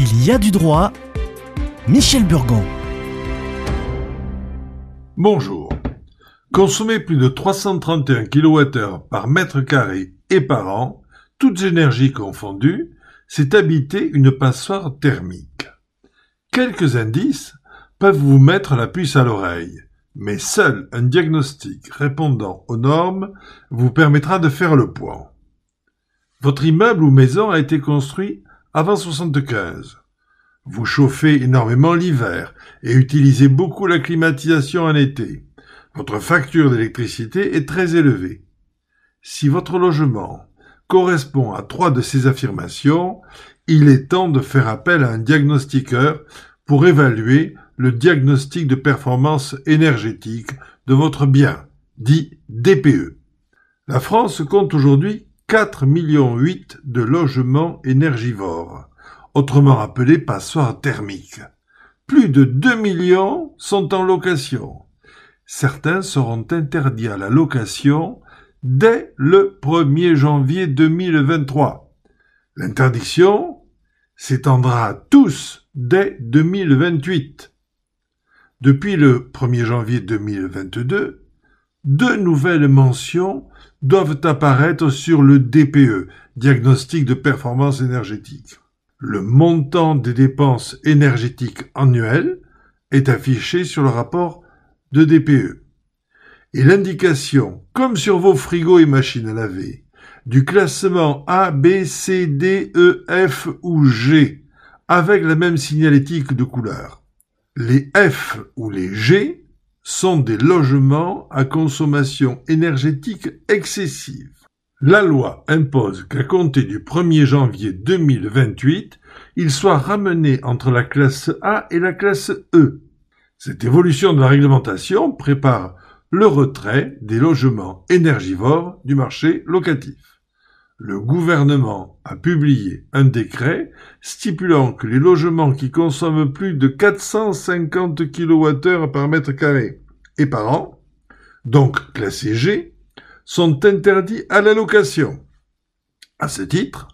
Il y a du droit. Michel Burgon. Bonjour. Consommer plus de 331 kWh par mètre carré et par an, toutes énergies confondues, c'est habiter une passoire thermique. Quelques indices peuvent vous mettre la puce à l'oreille, mais seul un diagnostic répondant aux normes vous permettra de faire le point. Votre immeuble ou maison a été construit avant 75. Vous chauffez énormément l'hiver et utilisez beaucoup la climatisation en été. Votre facture d'électricité est très élevée. Si votre logement correspond à trois de ces affirmations, il est temps de faire appel à un diagnostiqueur pour évaluer le diagnostic de performance énergétique de votre bien, dit DPE. La France compte aujourd'hui 4 millions 8 de logements énergivores, autrement appelés passoires thermiques. Plus de 2 millions sont en location. Certains seront interdits à la location dès le 1er janvier 2023. L'interdiction s'étendra à tous dès 2028. Depuis le 1er janvier 2022, deux nouvelles mentions doivent apparaître sur le DPE, diagnostic de performance énergétique. Le montant des dépenses énergétiques annuelles est affiché sur le rapport de DPE. Et l'indication, comme sur vos frigos et machines à laver, du classement A, B, C, D, E, F ou G, avec la même signalétique de couleur. Les F ou les G sont des logements à consommation énergétique excessive. La loi impose qu'à compter du 1er janvier 2028, il soit ramené entre la classe A et la classe E. Cette évolution de la réglementation prépare le retrait des logements énergivores du marché locatif. Le gouvernement a publié un décret stipulant que les logements qui consomment plus de 450 kWh par mètre carré et par an, donc classés G, sont interdits à la location. À ce titre,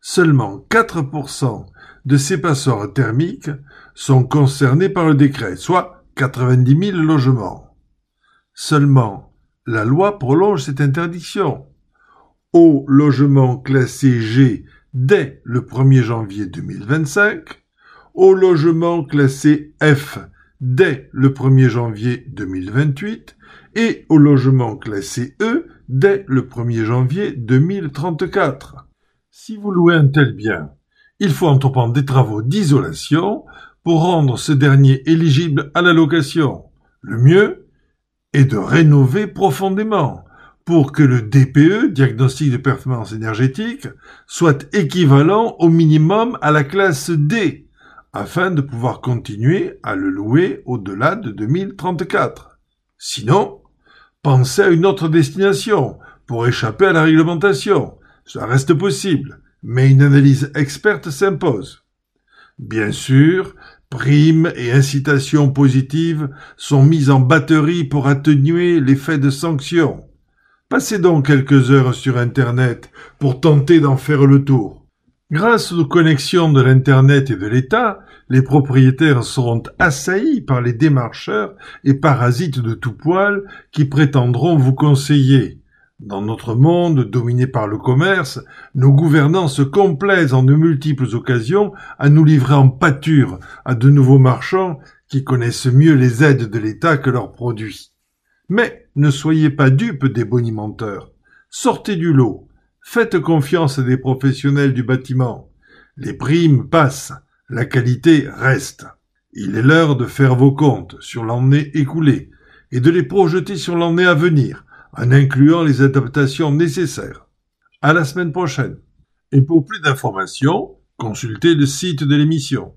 seulement 4% de ces passoires thermiques sont concernés par le décret, soit 90 000 logements. Seulement, la loi prolonge cette interdiction aux logements classés G dès le 1er janvier 2025, aux logements classés F dès le 1er janvier 2028 et aux logements classés E dès le 1er janvier 2034. Si vous louez un tel bien, il faut entreprendre des travaux d'isolation pour rendre ce dernier éligible à la location. Le mieux est de rénover profondément pour que le DPE, diagnostic de performance énergétique, soit équivalent au minimum à la classe D, afin de pouvoir continuer à le louer au-delà de 2034. Sinon, pensez à une autre destination pour échapper à la réglementation. Ça reste possible, mais une analyse experte s'impose. Bien sûr, primes et incitations positives sont mises en batterie pour atténuer l'effet de sanctions. Passez donc quelques heures sur Internet pour tenter d'en faire le tour. Grâce aux connexions de l'Internet et de l'État, les propriétaires seront assaillis par les démarcheurs et parasites de tout poil qui prétendront vous conseiller. Dans notre monde dominé par le commerce, nos gouvernants se complaisent en de multiples occasions à nous livrer en pâture à de nouveaux marchands qui connaissent mieux les aides de l'État que leurs produits. Mais ne soyez pas dupes des bonimenteurs. Sortez du lot. Faites confiance à des professionnels du bâtiment. Les primes passent, la qualité reste. Il est l'heure de faire vos comptes sur l'année écoulée et de les projeter sur l'année à venir en incluant les adaptations nécessaires. À la semaine prochaine. Et pour plus d'informations, consultez le site de l'émission.